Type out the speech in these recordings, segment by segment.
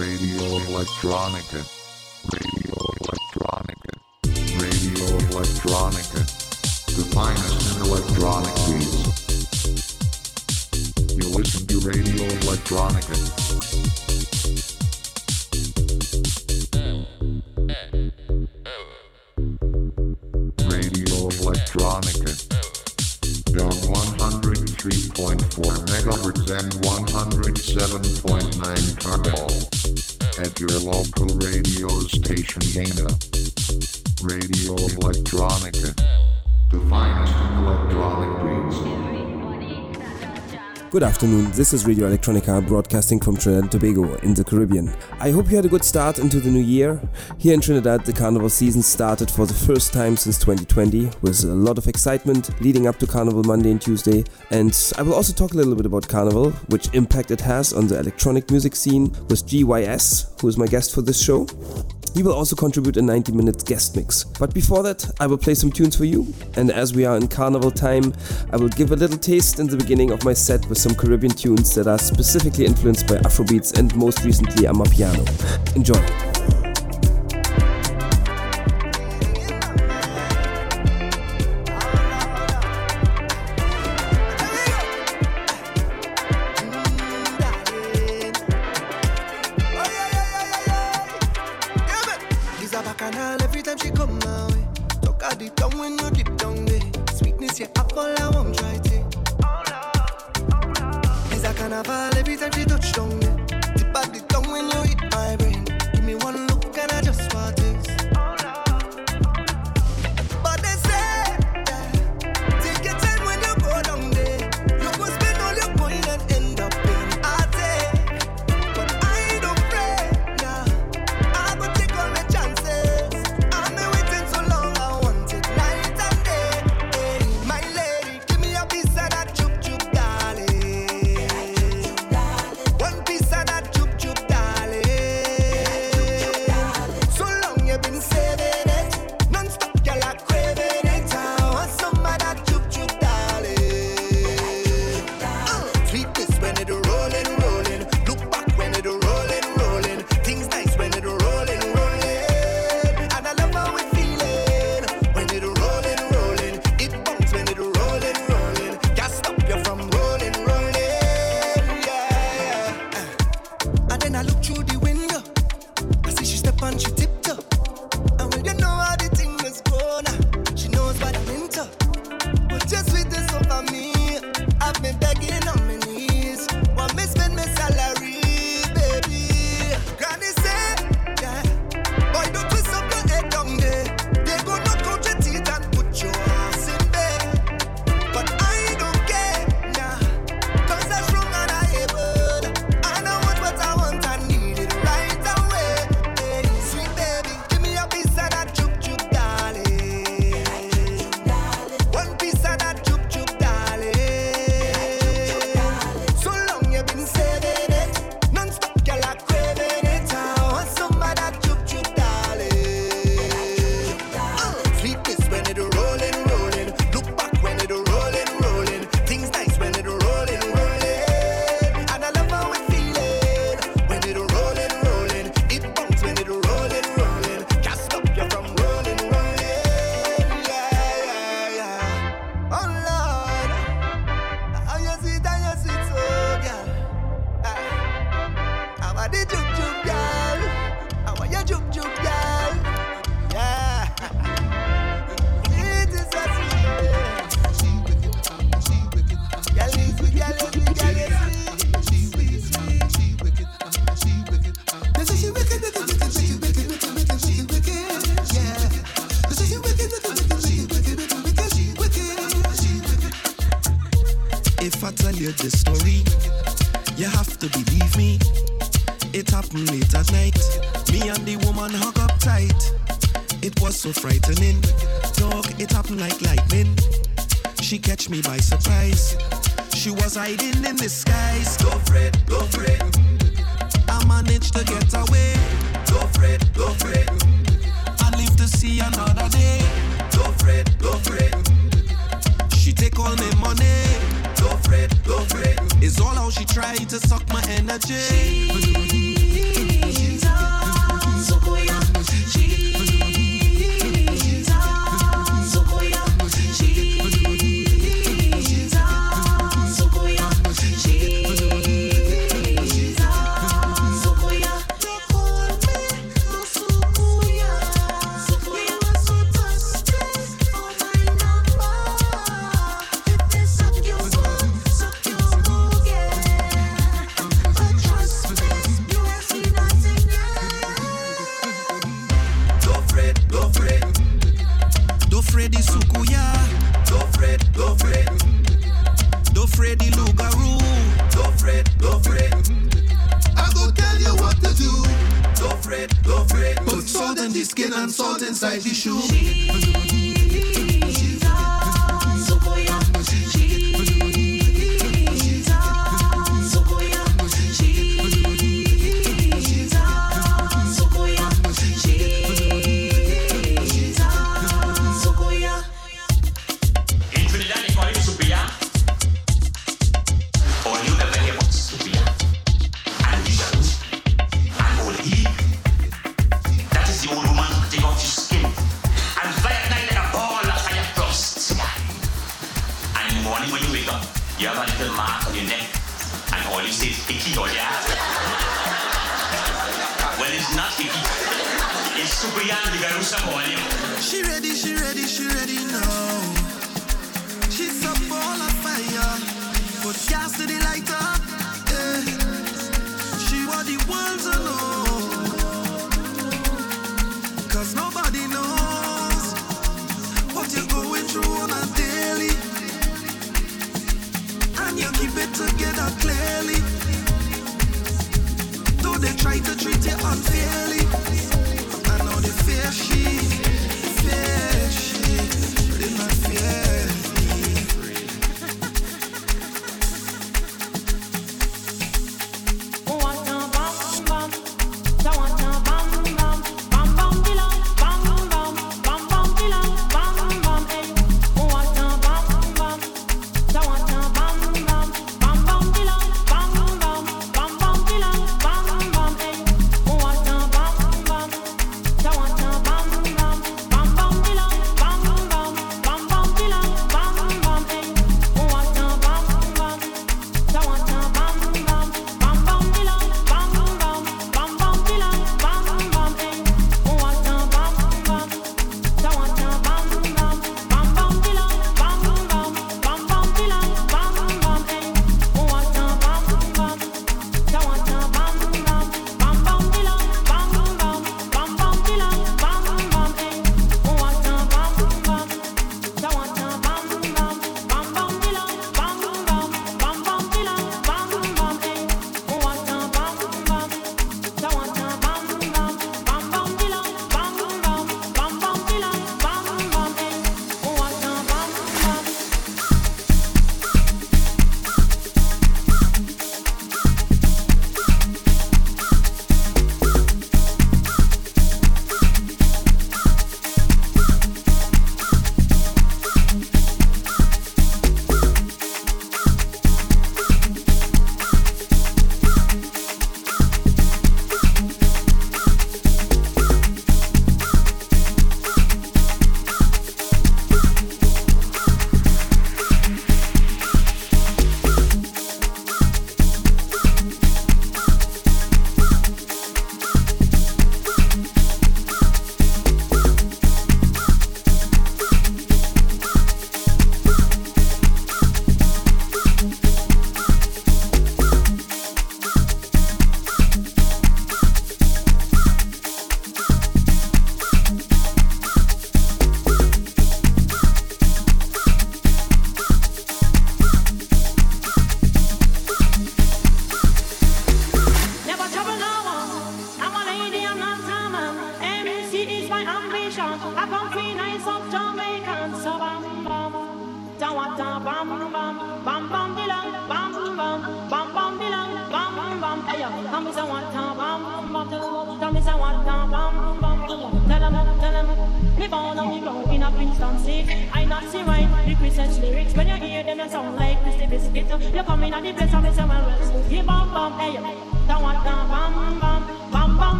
Radio Electronica. Radio Electronica. Radio Electronica. The finest in electronic beats. You listen to Radio Electronica. Radio Electronica. Dog 103.4 MHz and 107.9 Turbo at your local radio station Dana. Radio Electronica. Good afternoon, this is Radio Electronica broadcasting from Trinidad and Tobago in the Caribbean. I hope you had a good start into the new year. Here in Trinidad, the carnival season started for the first time since 2020 with a lot of excitement leading up to Carnival Monday and Tuesday. And I will also talk a little bit about Carnival, which impact it has on the electronic music scene with GYS, who is my guest for this show. He will also contribute a 90 minute guest mix. But before that, I will play some tunes for you. And as we are in carnival time, I will give a little taste in the beginning of my set with some Caribbean tunes that are specifically influenced by Afrobeats and most recently Amapiano. Enjoy! so frightening. Talk, it happened like lightning. She catch me by surprise. She was hiding in disguise. Freddy Sukuya. Do Fred, do Fred. Do Freddy Lugaru. Do Fred, do Fred. I go tell you what to do. Do Fred, do Fred. Put salt in the skin and salt inside the shoe.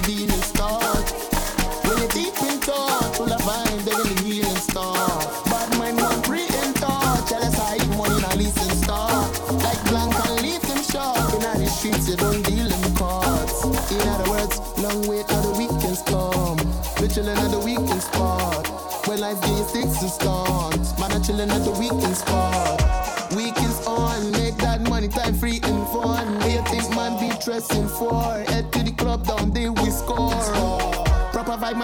the dealing start. When you deep in thought, full of find they will heal and start. Bad mind won't pray and thought. Jealous I eat money and listen start. Like blank and leave them short. In the streets, you don't deal them cards. In other words, long wait till the weekends come. We're at the weekend spot. When life gives you sticks and stones. Man, I'm chilling at the weekend spot. Weekends on, make that money time free and fun. Where you think man be dressing for? Head to the club down, they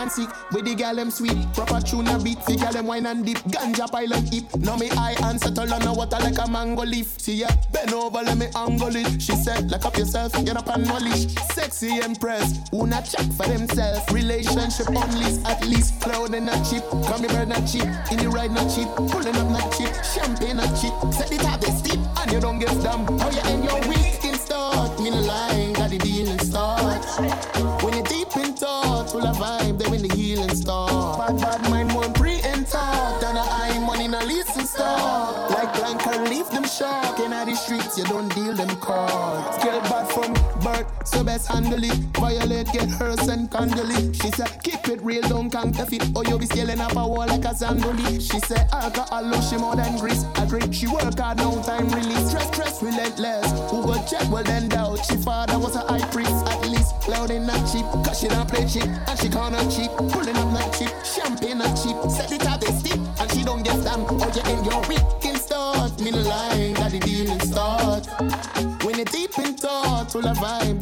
Vibe sick, with the gal them sweet. Proper tune a beat, the gal them wine and dip. Ganja pile and hip. Now me eye and settle on the water like a mango leaf. See ya, bend over, let me angle it. She said, lock up yourself, you're not knowledge. Sexy empress, who not check for themselves. Relationship on only, at least. Cloud and not cheap, come me bird not cheap. In the ride not cheap, pulling up not cheap. Champagne not cheap, set it up, they steep. And you don't give them. How you end your week you don't deal them cards. Kill bad from birth, so best handle it. Violate, get hers and candle it. She said, keep it real, don't counterfeit. Oh, or you'll be scaling up a wall like a sandoli. She said, alcohol, love, she more than grease. Agree, she work hard, no time release. Stress, stress, relentless. Who go check, well then doubt. She father was a high priest, at least. Loud and not cheap, cause she don't play cheap. And she can't cheap, pulling up not cheap. Champagne not cheap, set it out, they steep. And she don't get them. Oh, you end your week in start. Me no thought, full of vibe,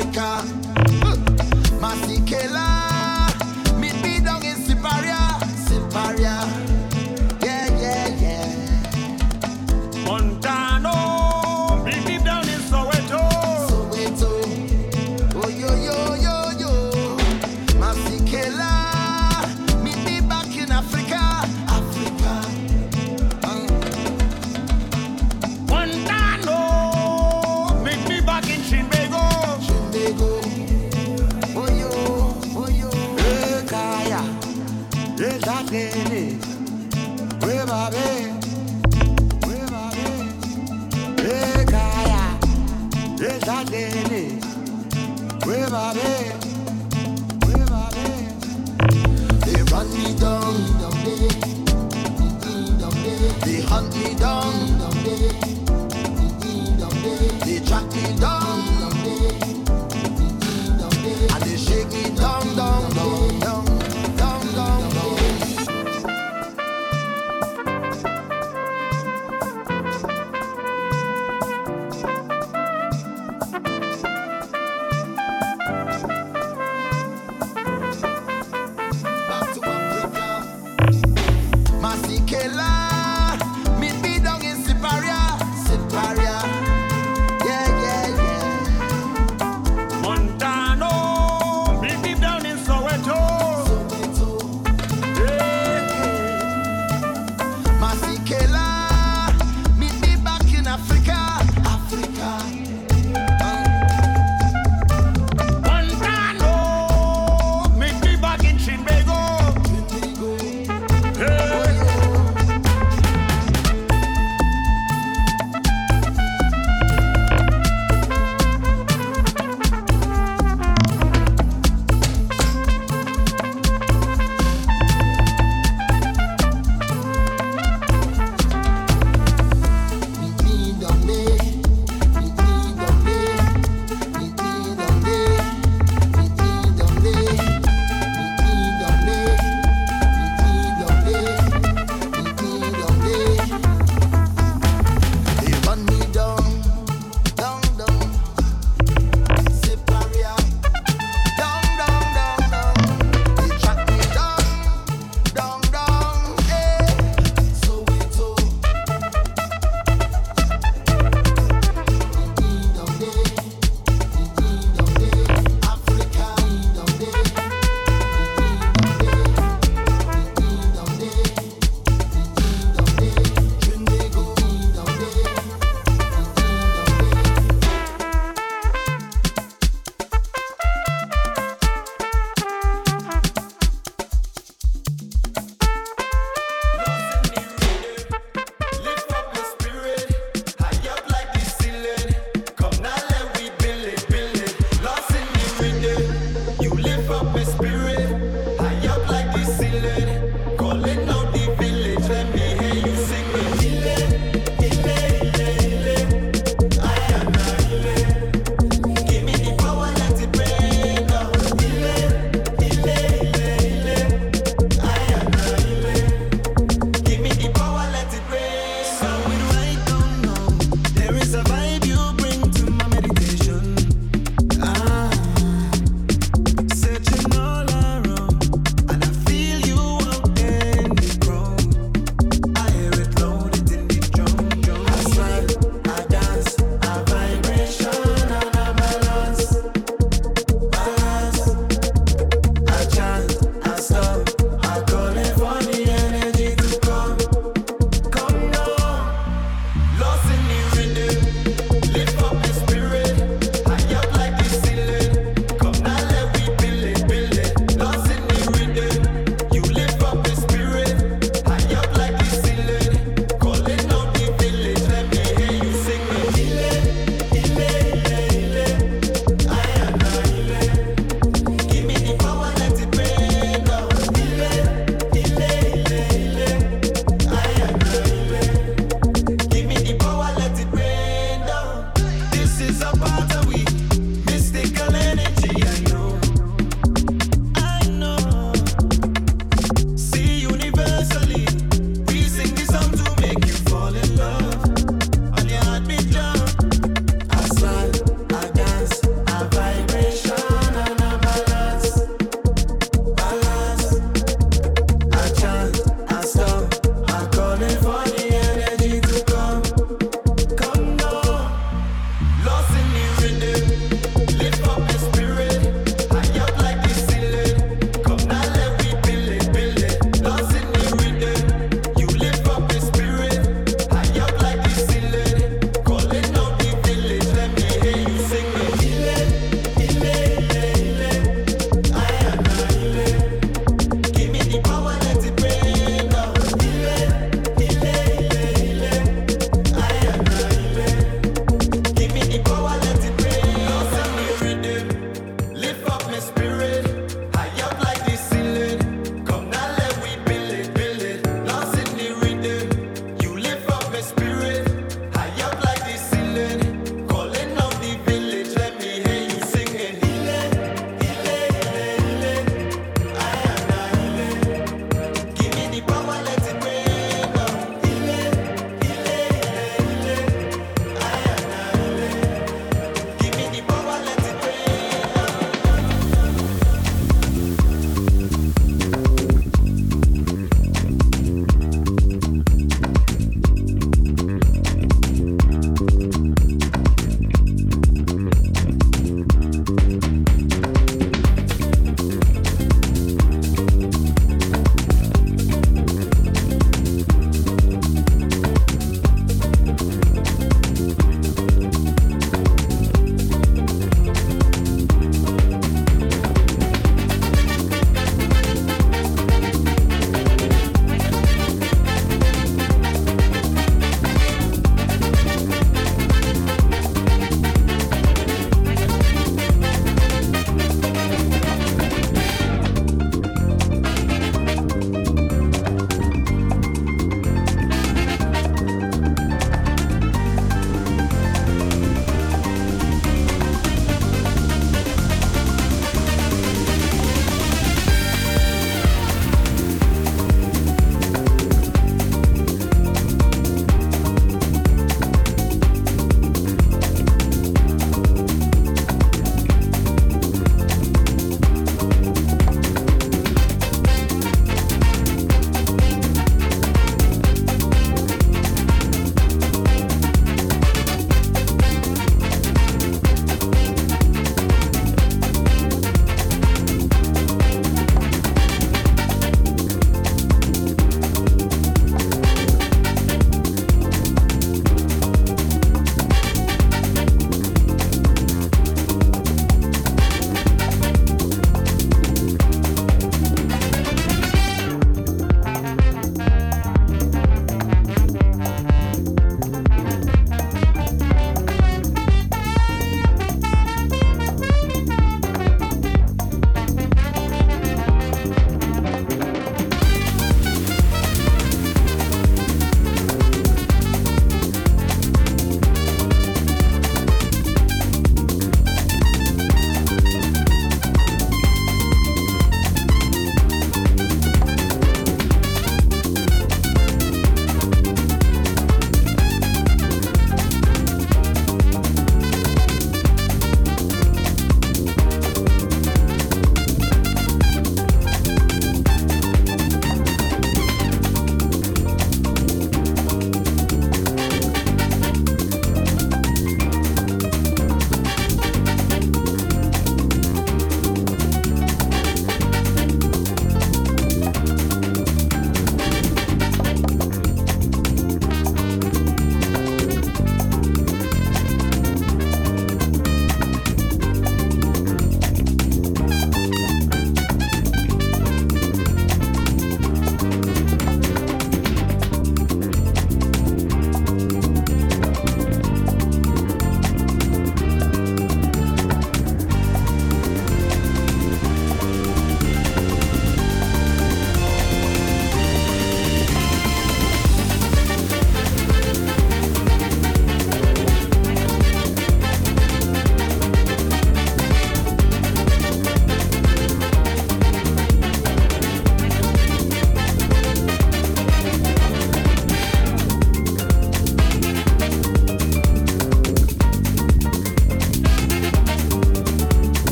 to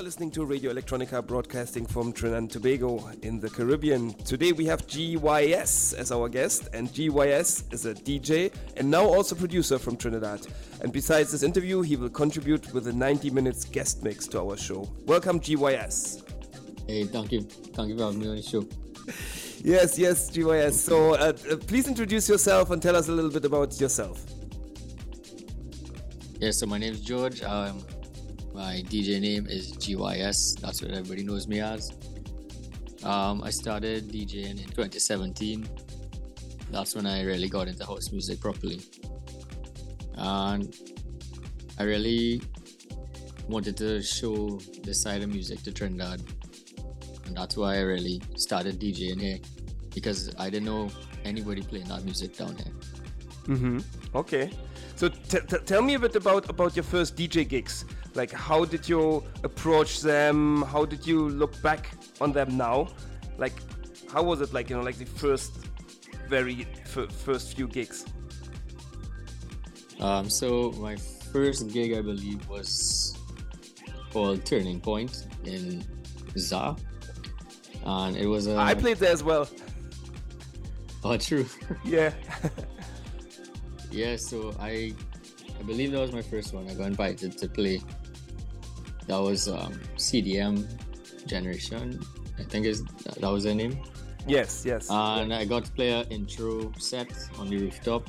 are listening to Radio Electronica broadcasting from Trinidad and Tobago in the Caribbean. Today we have GYS as our guest, and GYS is a DJ and now also producer from Trinidad. And besides this interview, he will contribute with a 90 minutes guest mix to our show. Welcome, GYS. Hey, thank you. Thank you for having me on the show. Yes, yes, GYS. So uh, uh, please introduce yourself and tell us a little bit about yourself. Yeah, so my name is George. Um, my DJ name is GYS. That's what everybody knows me as. Um, I started DJing in 2017. That's when I really got into house music properly. And I really wanted to show this side of music to Trinidad. And that's why I really started DJing here because I didn't know anybody playing that music down here. Mm-hmm. Okay. So t- t- tell me a bit about about your first DJ gigs. Like, how did you approach them? How did you look back on them now? Like, how was it like? You know, like the first, very f- first few gigs. Um, so my first gig, I believe, was called Turning Point in ZA, and it was a. I played there as well. Oh, true. Yeah. yeah. So I, I believe that was my first one. I got invited to play. That was um, CDM Generation. I think is that was their name. yes. Yes. And I got to play an intro set on the rooftop.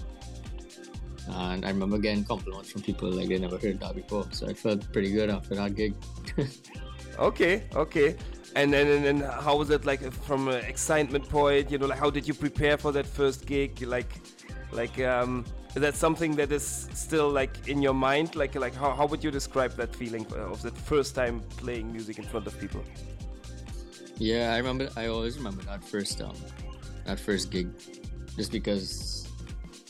And I remember getting compliments from people like they never heard that before. So I felt pretty good after that gig. Okay, okay. And then, and then how was it like from an excitement point? You know, like how did you prepare for that first gig? Like, like um, is that something that is still like in your mind? Like, like how, how would you describe that feeling of that first time playing music in front of people? Yeah, I remember. I always remember that first um, that first gig, just because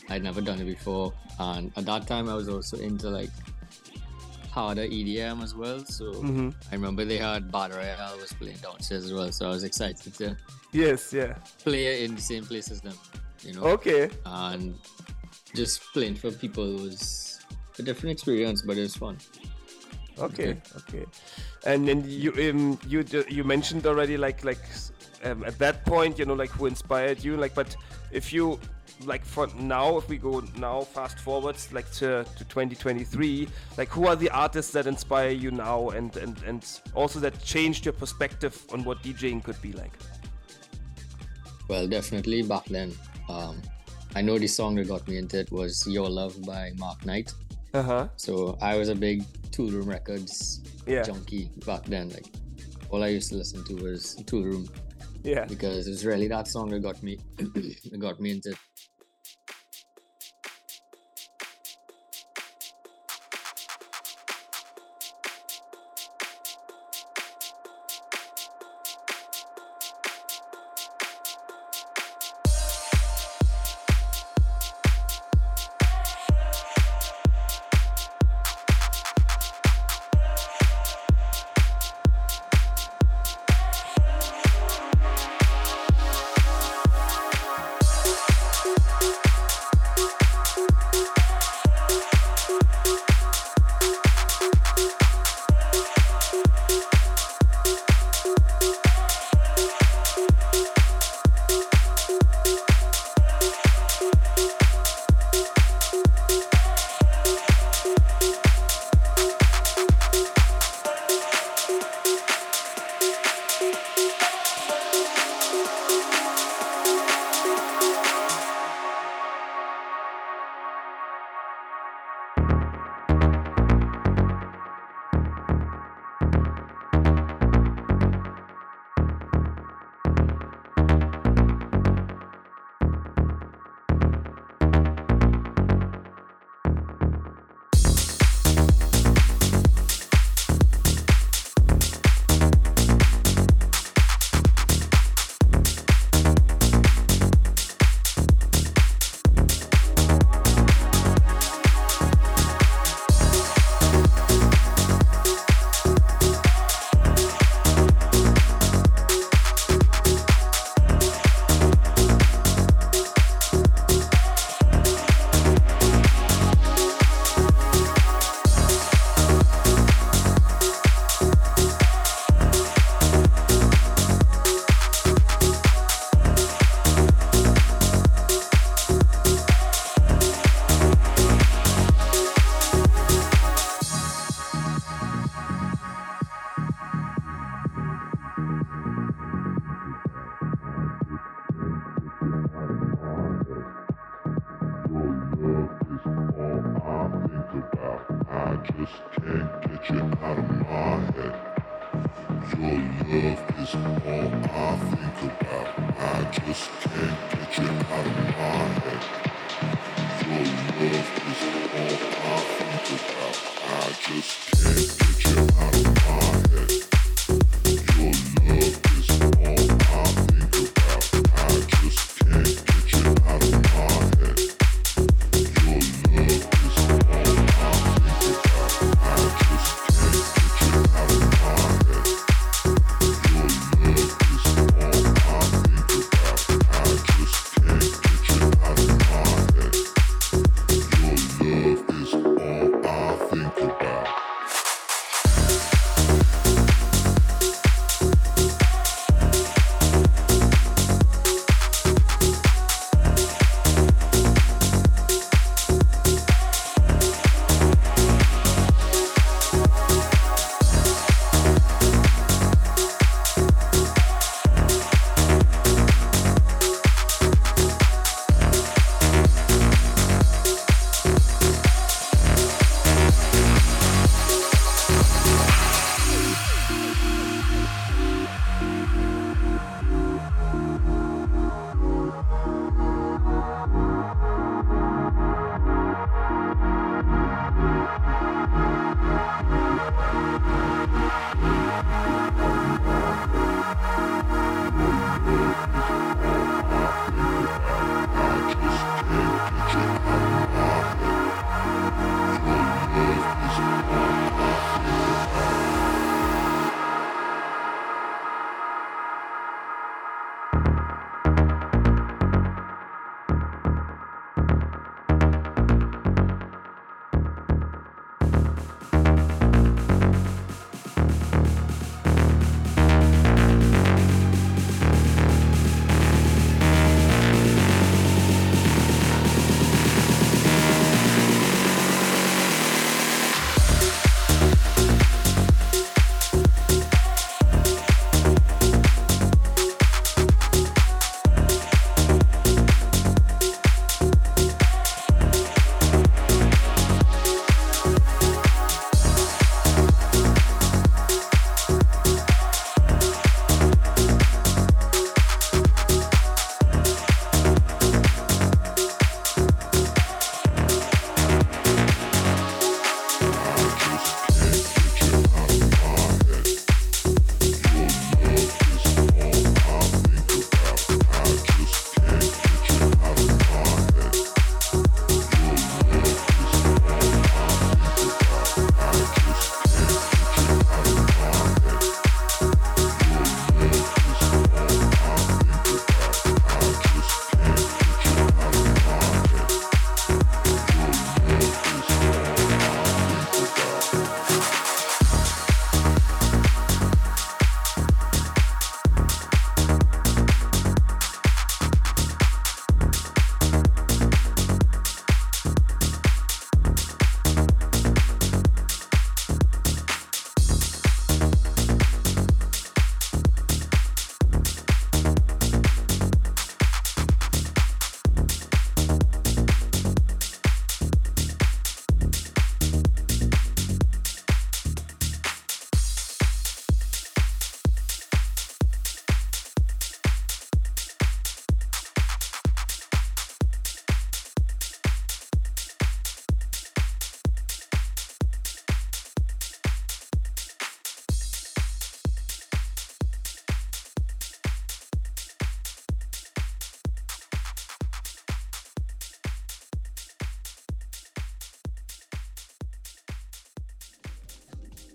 I'd never done it before, and at that time I was also into like harder EDM as well. So Mhm. I remember they had Bad Royale was playing downstairs as well, so I was excited to Yes, yeah. play in the same place as them, you know. Okay, And just playing for people was a different experience, but it was fun. okay, okay. And then you um, you you mentioned already like like um, at that point you know like who inspired you like but if you like for now if we go now fast forwards like to, to 2023 like who are the artists that inspire you now and, and and also that changed your perspective on what DJing could be like Well, definitely back then. Um, I know the song that got me into it was Your Love by Mark Knight. uh-huh So I was a big Toolroom Records yeah junkie back then. Like all I used to listen to was Toolroom yeah because it was really that song that got me that got me into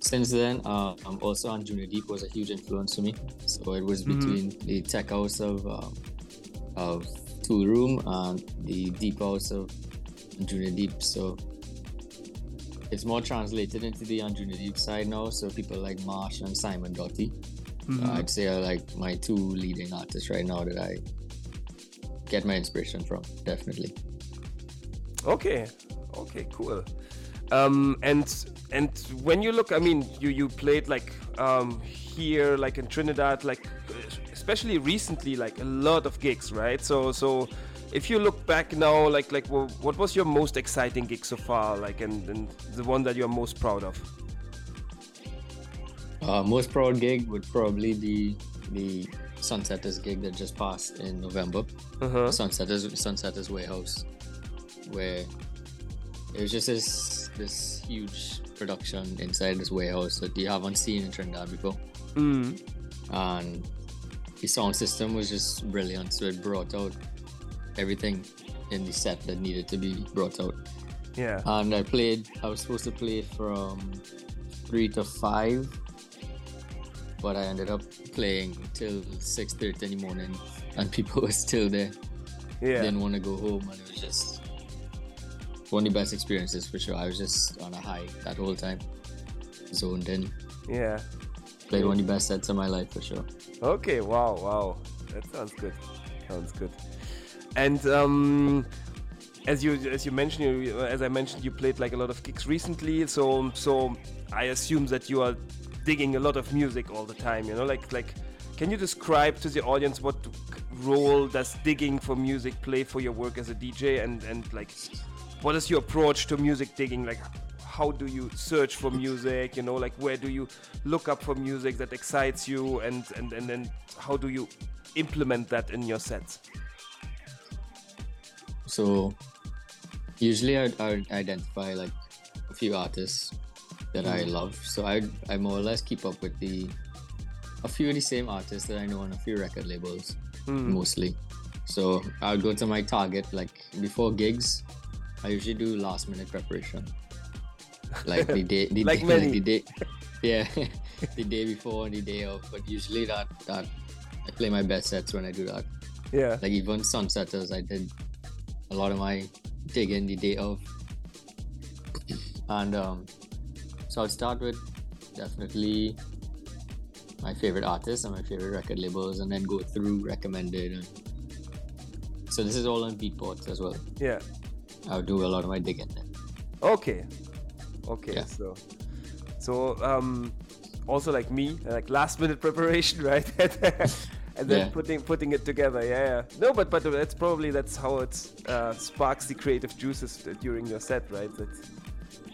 Since then, uh, um, also Anjuna Deep was a huge influence to me. So it was between the tech house of um, of Toolroom and the deep house of Anjuna Deep. So it's more translated into the Anjuna Deep side now. So people like Marsh and Simon Doty. So I'd say are like my two leading artists right now that I get my inspiration from. Definitely. Okay, okay, cool. Um, and and when you look, I mean, you you played like um, here, like in Trinidad, like especially recently, like a lot of gigs, right? So so if you look back now, like like wha- what was your most exciting gig so far? Like and, and the one that you're most proud of? Uh, most proud gig would probably be the Sunsetters gig that just passed in November. Uh-huh. Sunsetters Sunsetters Warehouse, where it was just this this huge production inside this warehouse that you haven't seen in Trinidad before. Mm. And the sound system was just brilliant, so it brought out everything in the set that needed to be brought out. Yeah. And I played. I was supposed to play from three to five, but I ended up playing till six thirty in the morning, and people were still there. Yeah. Didn't want to go home, and it was just one of the best experiences for sure. I was just on a high that whole time, zoned in. Yeah. Played one of the best sets of my life for sure. Okay. Wow. Wow. That sounds good. Sounds good. And um, as you as you mentioned, you, as I mentioned, you played like a lot of gigs recently. So so I assume that you are digging a lot of music all the time. You know, like like. Can you describe to the audience what role does digging for music play for your work as a DJ, and and like what is your approach to music digging? Like, how do you search for music? You know, like where do you look up for music that excites you, and and and then how do you implement that in your sets? So usually I'd identify like a few artists that I mm-hmm. love. So I I more or less keep up with the a few of the same artists that I know on a few record labels mm. mostly. So I'll go to my target like before gigs. I usually do last minute preparation. Like the day, the Like day, many. the day, yeah, the day before the day of. But usually that that I play my best sets when I do that Yeah. like even sunsetters i did a lot of my digging the day of and um so i'll start with definitely my favorite artists and my favorite record labels and then go through recommended and so this is all on beatport as well Yeah. I'll do a lot of my digging there Okay. Okay. Yeah. So, so um, also like me, like last minute preparation, right? and then Yeah. putting putting it together. Yeah, yeah. No, but but that's probably that's how it uh, sparks the creative juices during your set, right? That,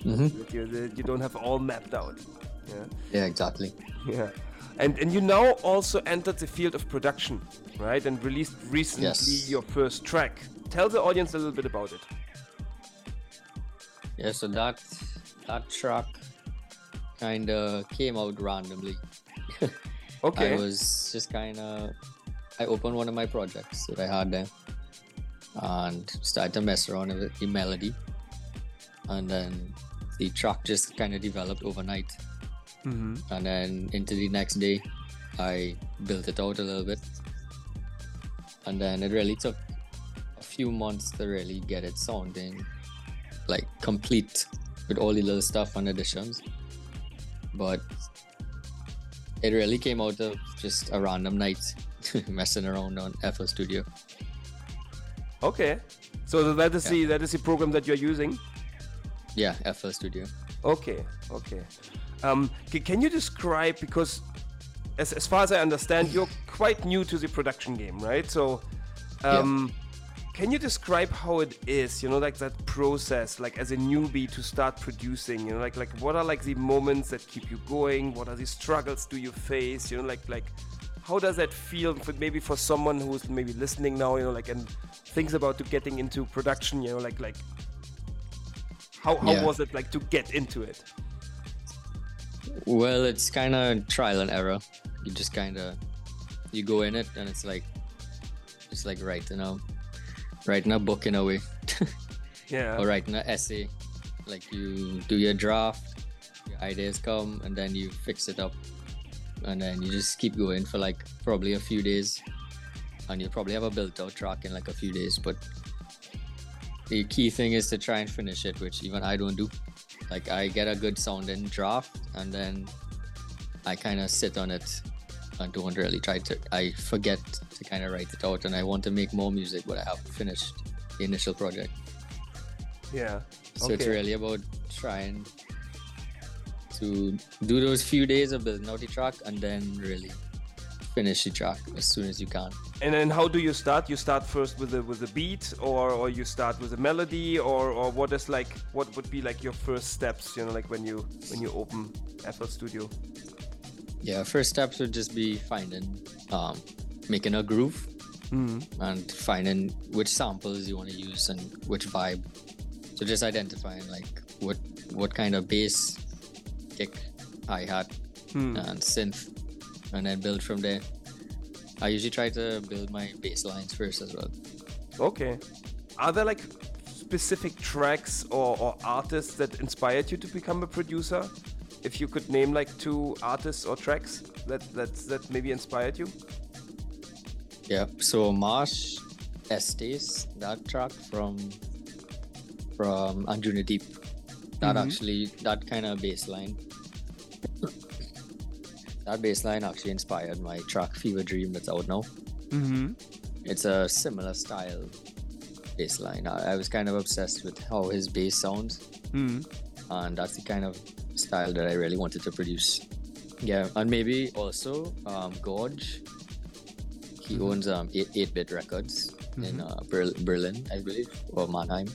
Mhm. that you that you don't have all mapped out. Yeah. yeah exactly Yeah. And and you now also entered the field of production, right? And released recently Yes. your first track. Tell the audience a little bit about it. Yeah so that that track kind of came out randomly Okay. I was just kind of. I opened one of my projects that I had there, and started to mess around with the melody, and then the track just kind of developed overnight. mm-hmm. And then into the next day, I built it out a little bit, and then it really took a few months to really get it sounding like complete with all the little stuff and additions. But it really came out of just a random night messing around on FL Studio. Okay. So that is the that is the program that you're using. Yeah, FL Studio. Okay. Okay. Um, can you describe because as as far as I understand, you're quite new to the production game, right? So, um, can you describe how it is? You know, like that process, like as a newbie to start producing. You know, like like what are like the moments that keep you going? What are the struggles do you face? You know, like like how does that feel for maybe for someone who's maybe listening now? You know, like and thinks about to getting into production. You know, like like how how Yeah. was it like to get into it? Well, it's kind of trial and error. You just kind of you go in it, and it's like it's like right, you a writing a book in a way, Yeah. or writing an essay. Like you do your draft, your ideas come, and then you fix it up, and then you just keep going for like probably a few days, and you probably have a built-out track in like a few days. But the key thing is to try and finish it, which even I don't do. Like I get a good sounding draft, and then I kind of sit on it and don't really try to. I forget to kind of write it out, and I want to make more music, but I haven't finished the initial project. Yeah. So it's really about trying to do those few days of building out the track, and then really finish the track as soon as you can. And then how do you start? You start first with the with the beat, or or you start with a melody, or or what is like what would be like your first steps? You know, like when you when you open FL Studio. Yeah, first steps would just be finding, um, making a groove, and finding which samples you want to use and which vibe. So just identifying like what what kind of bass, kick, hi hat, and synth, and then build from there. I usually try to build my bass lines first as well. Okay. Are there like specific tracks or, or artists that inspired you to become a producer? If you could name like two artists or tracks that that that maybe inspired you. Yeah. So Marsh Estes, that track from from Anjuna Deep, that actually that kind of baseline. that baseline actually inspired my track Fever Dream that's out now. Mm-hmm. It's a similar style bass line. I, I was kind of obsessed with how his bass sounds, and that's the kind of style that I really wanted to produce. Yeah, and maybe also um, Gorge. He owns um, 8 Bit Records in uh, Ber- Berlin, I believe, or Mannheim.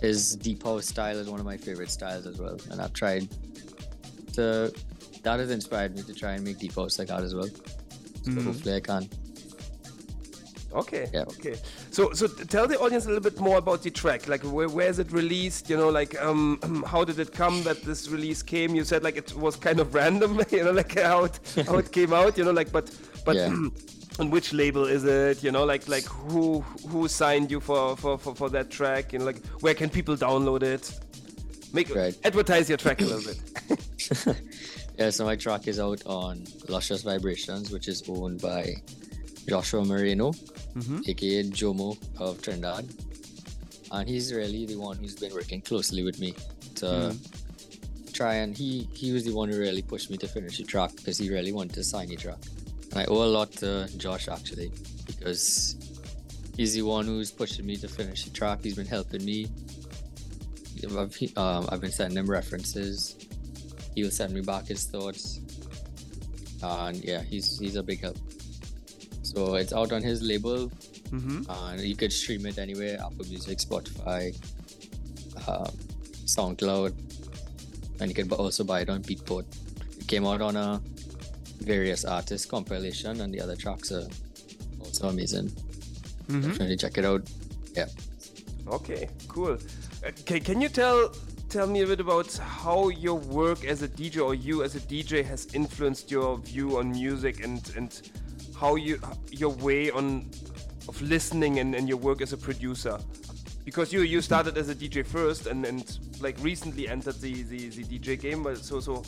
His deep house style is one of my favorite styles as well, and I've tried to. That has inspired me to try and make deep house like that as well. So hopefully I can. Okay. Yeah. Okay. So so tell the audience a little bit more about the track. Like where where is it released? You know, like um how did it come that this release came? You said like it was kind of random. You know, like how it how it came out. You know, like but but. Yeah. On which label is it? You know, like like who who signed you for for, for, for that track? You know, like where can people download it? Make Right. advertise your track a little bit. Yeah, so my track is out on Luscious Vibrations, which is owned by Joshua Moreno, aka Jomo of Trinidad. And he's really the one who's been working closely with me to try and he he was the one who really pushed me to finish the track because he really wanted to sign the track. And I owe a lot to Josh actually because he's the one who's pushing me to finish the track. He's been helping me. I've, um, I've been sending him references. He'll send me back his thoughts. And yeah, he's he's a big help. So it's out on his label, and you could stream it anywhere: Apple Music, Spotify, um, SoundCloud, and you could bu- also buy it on Beatport. It came out on a various artists compilation, and the other tracks are also amazing. Mm-hmm. Definitely check it out. Yeah. Okay, cool. Uh, okay, can you tell tell me a bit about how your work as a DJ or you as a DJ has influenced your view on music and and how you your way on of listening and, and your work as a producer? Because you you started as a DJ first and and like recently entered the the, the DJ game, but so so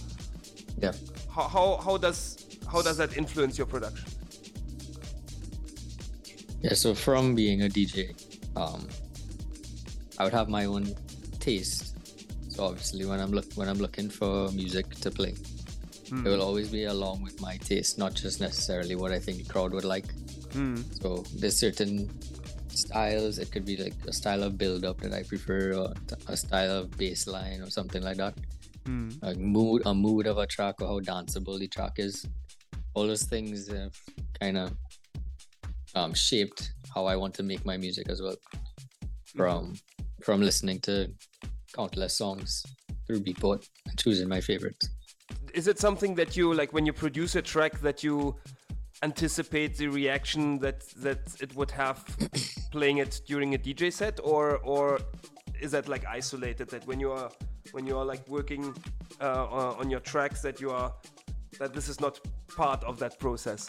Yeah. how, how how does how does that influence your production? Yeah, so from being a DJ, um, I would have my own taste. So obviously, when I'm look when I'm looking for music to play, it hmm. will always be along with my taste, not just necessarily what I think the crowd would like. Hmm. So there's certain styles. It could be like a style of build up that I prefer, or a style of bass line, or something like that. Hmm. A mood, a mood of a track, or how danceable the track is. All those things have kind of um, shaped how I want to make my music as well. From from listening to countless songs through Beatport and choosing my favorites. Is it something that you like when you produce a track that you anticipate the reaction that that it would have playing it during a DJ set? Or or is that like isolated that when you are when you are like working uh, on your tracks that you are that this is not part of that process?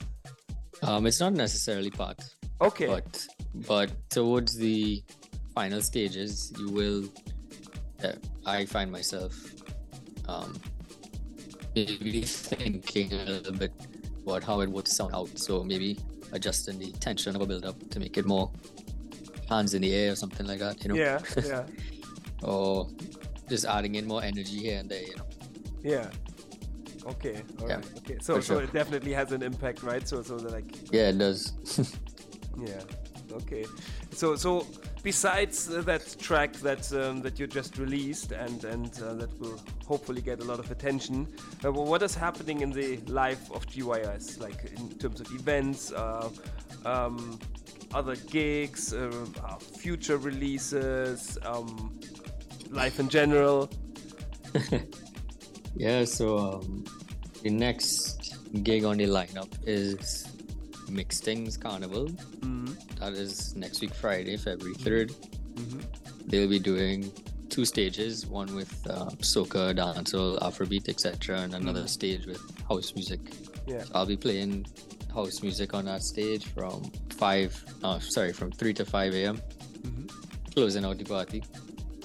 Um, it's not necessarily part, okay. But but towards the final stages, you will. Uh, I find myself um, maybe thinking a little bit about how it would sound out. So maybe adjusting the tension of a build up to make it more hands in the air or something like that. You know. yeah yeah or just adding in more energy here and there, you know. yeah okay all Yeah, right. okay so so sure. it definitely has an impact right so so like Yeah, it does. Yeah. Okay. So so besides uh, that track that um, that you just released and and uh, that will hopefully get a lot of attention, uh, wh- what is happening in the life of GYS, like in terms of events, uh, um, other gigs, uh, future releases, um, life in general? Yeah, so um, the next gig on the lineup is Mixtings Carnival. That is next week, Friday, February 3rd. They'll be doing two stages one with uh, soca, dancehall, Afrobeat, etc., and another stage with house music. Yeah. So I'll be playing house music on that stage from 5, uh, sorry, from 3 to 5 a.m., closing out the party.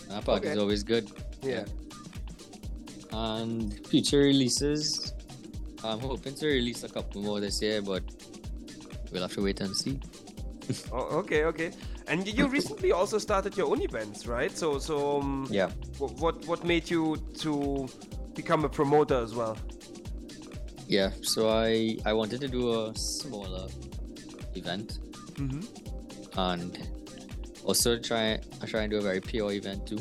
That party is Okay. always good. Yeah. And future releases, I'm hoping to release a couple more this year, but we'll have to wait and see. Oh, okay, okay. And you recently also started your own events, right? So, so um, Yeah. wh- what what made you to become a promoter as well? Yeah, so I I wanted to do a smaller event, and also try I try and do a very pure event too.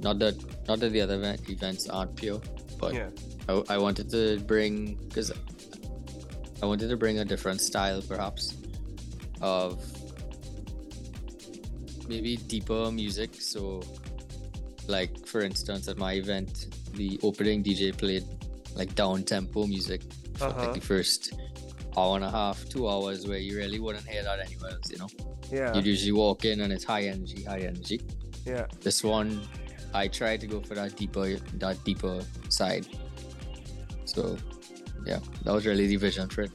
Not that not that the other event, events aren't pure, but Yeah. I, I wanted to bring because I wanted to bring a different style perhaps of maybe deeper music. So, like for instance, at my event, the opening DJ played like down tempo music for Uh-huh. like the first hour and a half, two hours, where you really wouldn't hear that anywhere else. You know, Yeah, you'd usually walk in and it's high energy, high energy. yeah. This one, I tried to go for that deeper, that deeper side. So, yeah, that was really the vision for it.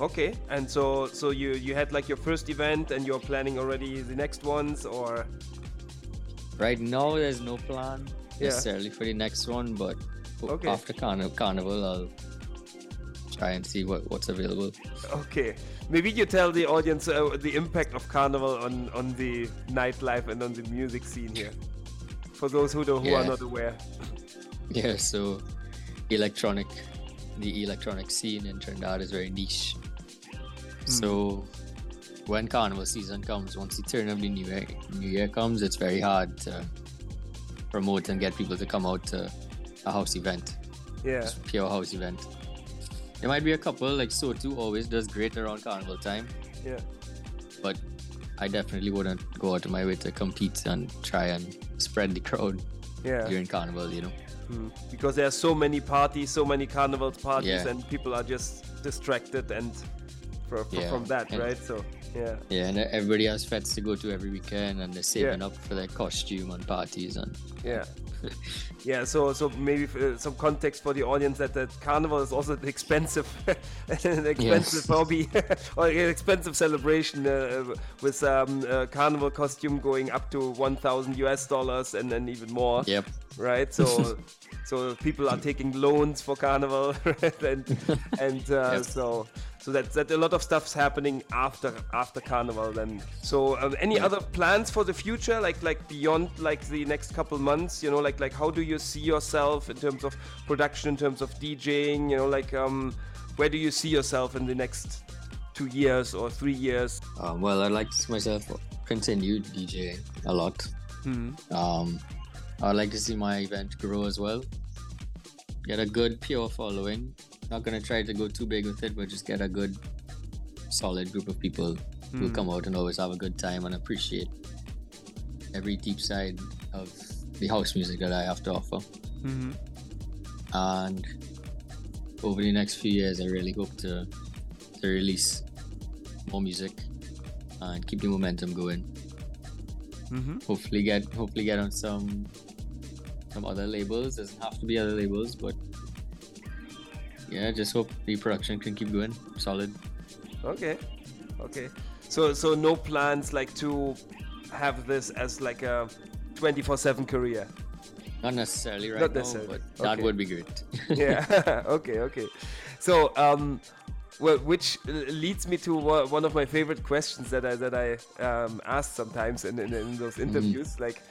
Okay, and so so you you had like your first event, and you're planning already the next ones, or Right now, there's no plan Yeah. necessarily for the next one, but Okay. after carnival, carnival, I'll try and see what, what's available. okay, maybe you tell the audience uh, the impact of Carnival on on the nightlife and on the music scene here, for those who don't, who are not aware. Yeah, so electronic, the electronic scene in Trinidad is very niche. Hmm. So when carnival season comes, once the turn of the new year, new year comes, it's very hard to promote and get people to come out to a house event, Yeah, just pure house event. There might be a couple like Sotu always does great around carnival time, yeah, but I definitely wouldn't go out of my way to compete and try and spread the crowd yeah. during carnival. You know. Mm. Because there are so many parties, so many carnival parties, Yeah. and people are just distracted and fro- fro- Yeah, from that, and- right? So yeah, Yeah, and everybody has fetes to go to every weekend, and they're saving up for their costume and parties. And yeah, yeah. So so maybe uh, some context for the audience that that carnival is also an expensive, an expensive hobby or an expensive celebration uh, with um, a carnival costume going up to 1,000 US dollars and then even more. yep, right? So, so people are taking loans for carnival, and and uh, Yep. so so that that a lot of stuff's happening after after carnival. Then, so um, any other plans for the future, like like beyond like the next couple months? You know, like like how do you see yourself in terms of production, in terms of DJing? You know, like um, where do you see yourself in the next two years or three years? um, well, I'd like to see myself continue DJing a lot. Um, I'd like to see my event grow as well. Get a good pure following. Not gonna try to go too big with it, but just get a good, solid group of people who hmm. come out and always have a good time and appreciate every deep side of the house music that I have to offer. Mm-hmm. And over the next few years, I really hope to to release more music and keep the momentum going. Mm-hmm. Hopefully, get hopefully get on some some other labels. Doesn't have to be other labels, but yeah, just hope the production can keep going solid. Okay, okay. So so no plans like to have this as like a 24/7 career. Not necessarily right Not now, necessarily. but that would be great. yeah. okay. Okay. So, um, well, which leads me to one of my favorite questions that I that I um, ask sometimes in, in, in those interviews. Like,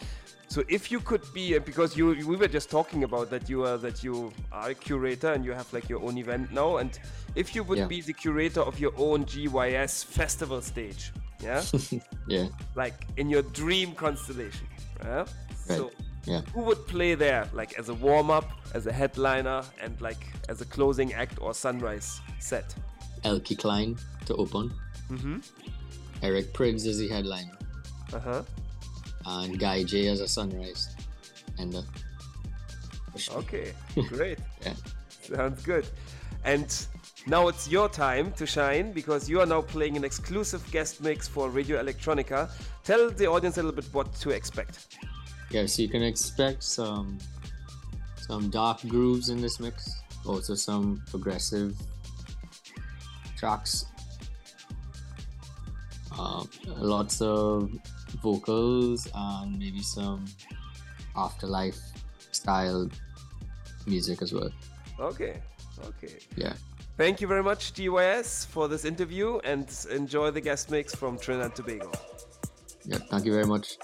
so if you could be, uh, because you we were just talking about that you are that you are a curator and you have like your own event now, and if you would Yeah. be the curator of your own GYS festival stage, Yeah, Yeah. like in your dream constellation. Yeah. So, Yeah. who would play there, like as a warm up, as a headliner, and like as a closing act or sunrise set? Eelke Kleijn to open. Mm-hmm. Eric Prydz is the headliner. Uh huh. And Guy J as a sunrise. And uh, Okay, great. Yeah. Sounds good. And now it's your time to shine because you are now playing an exclusive guest mix for Radio Electronica. Tell the audience a little bit what to expect. Yeah, so you can expect some some dark grooves in this mix, also some progressive tracks, um, lots of vocals, and maybe some afterlife style music as well. Okay, okay. Yeah, Thank you very much, GYS, for this interview and enjoy the guest mix from Trinidad and Tobago. yeah. Thank you very much.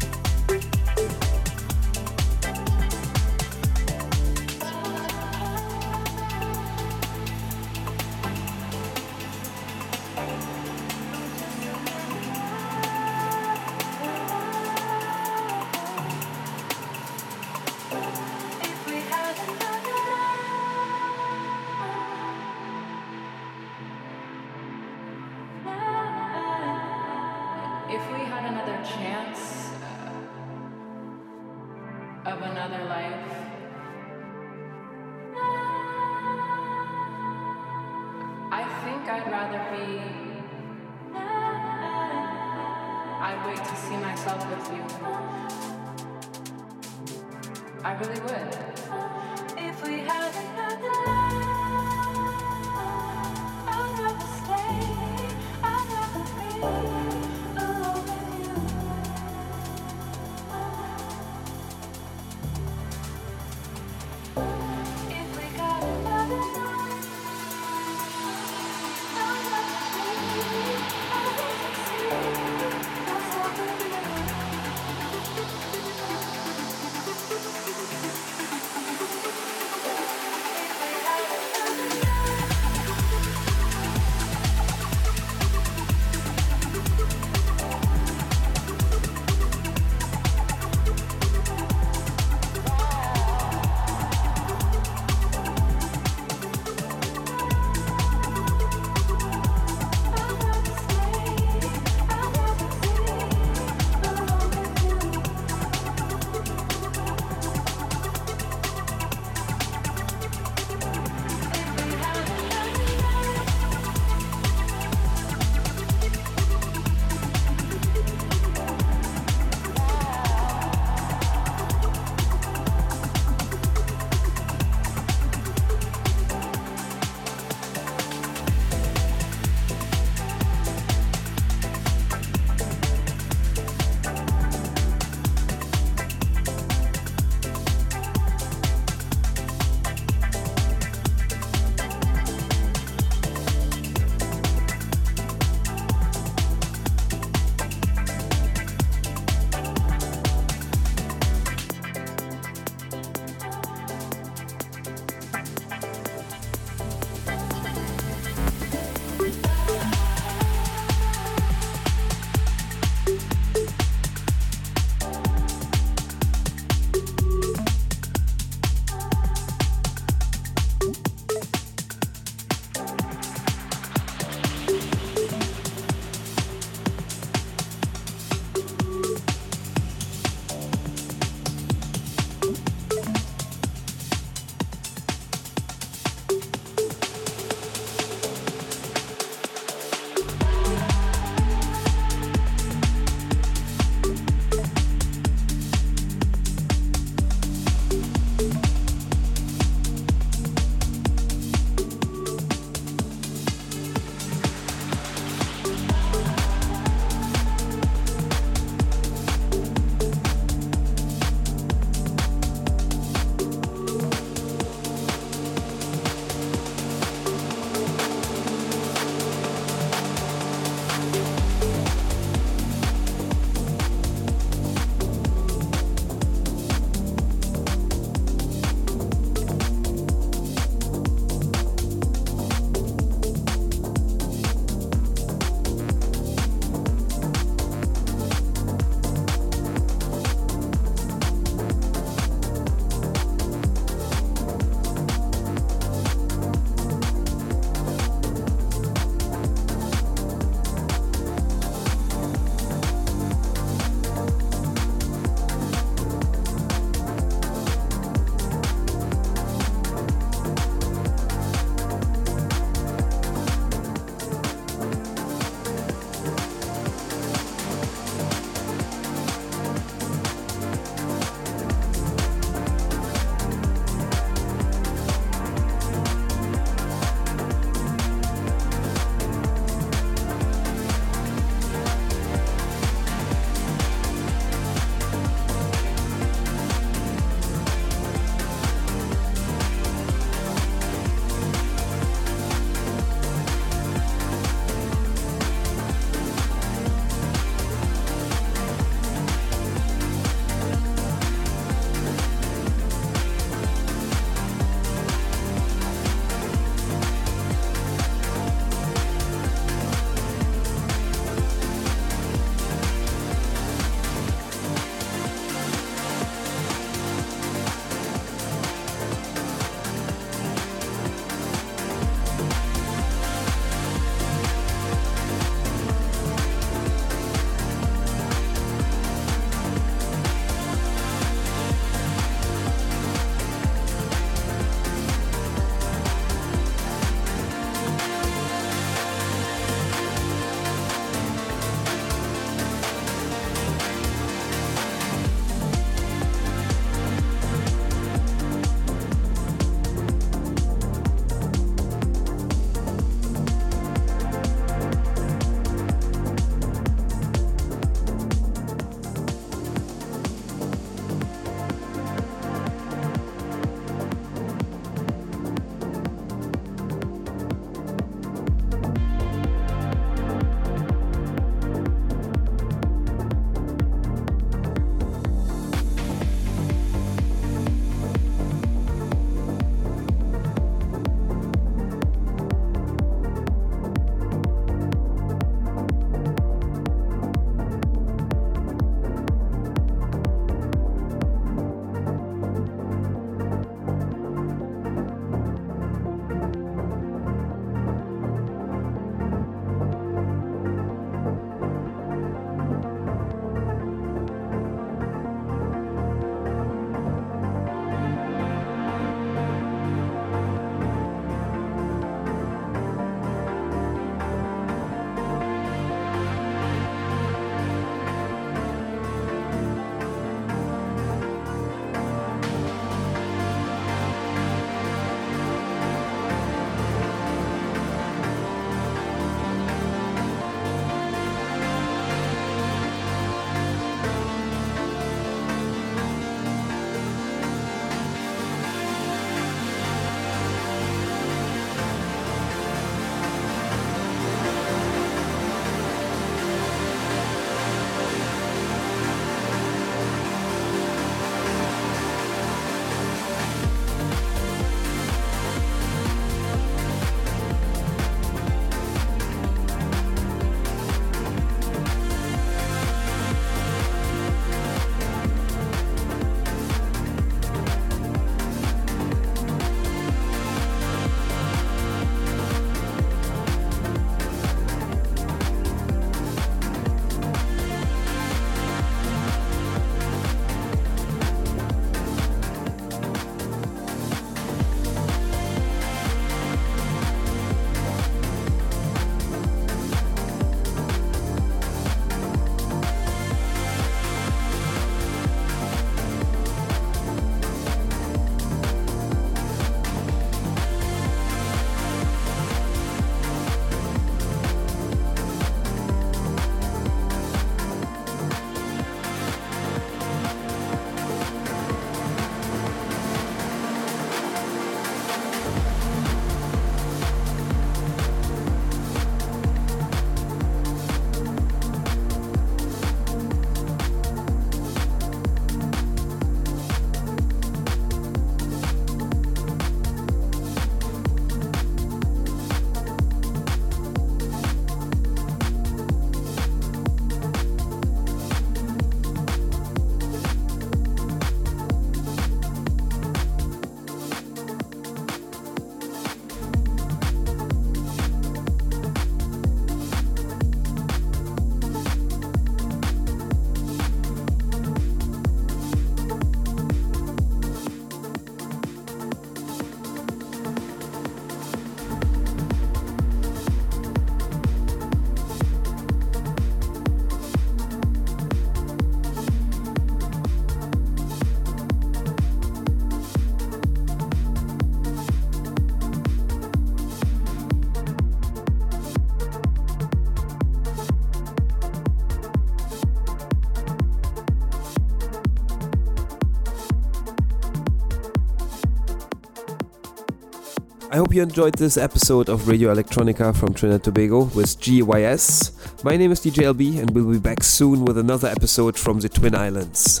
I hope you enjoyed this episode of Radio Electronica from Trinidad Tobago with GYS. My name is DJ LB and we'll be back soon with another episode from the Twin Islands.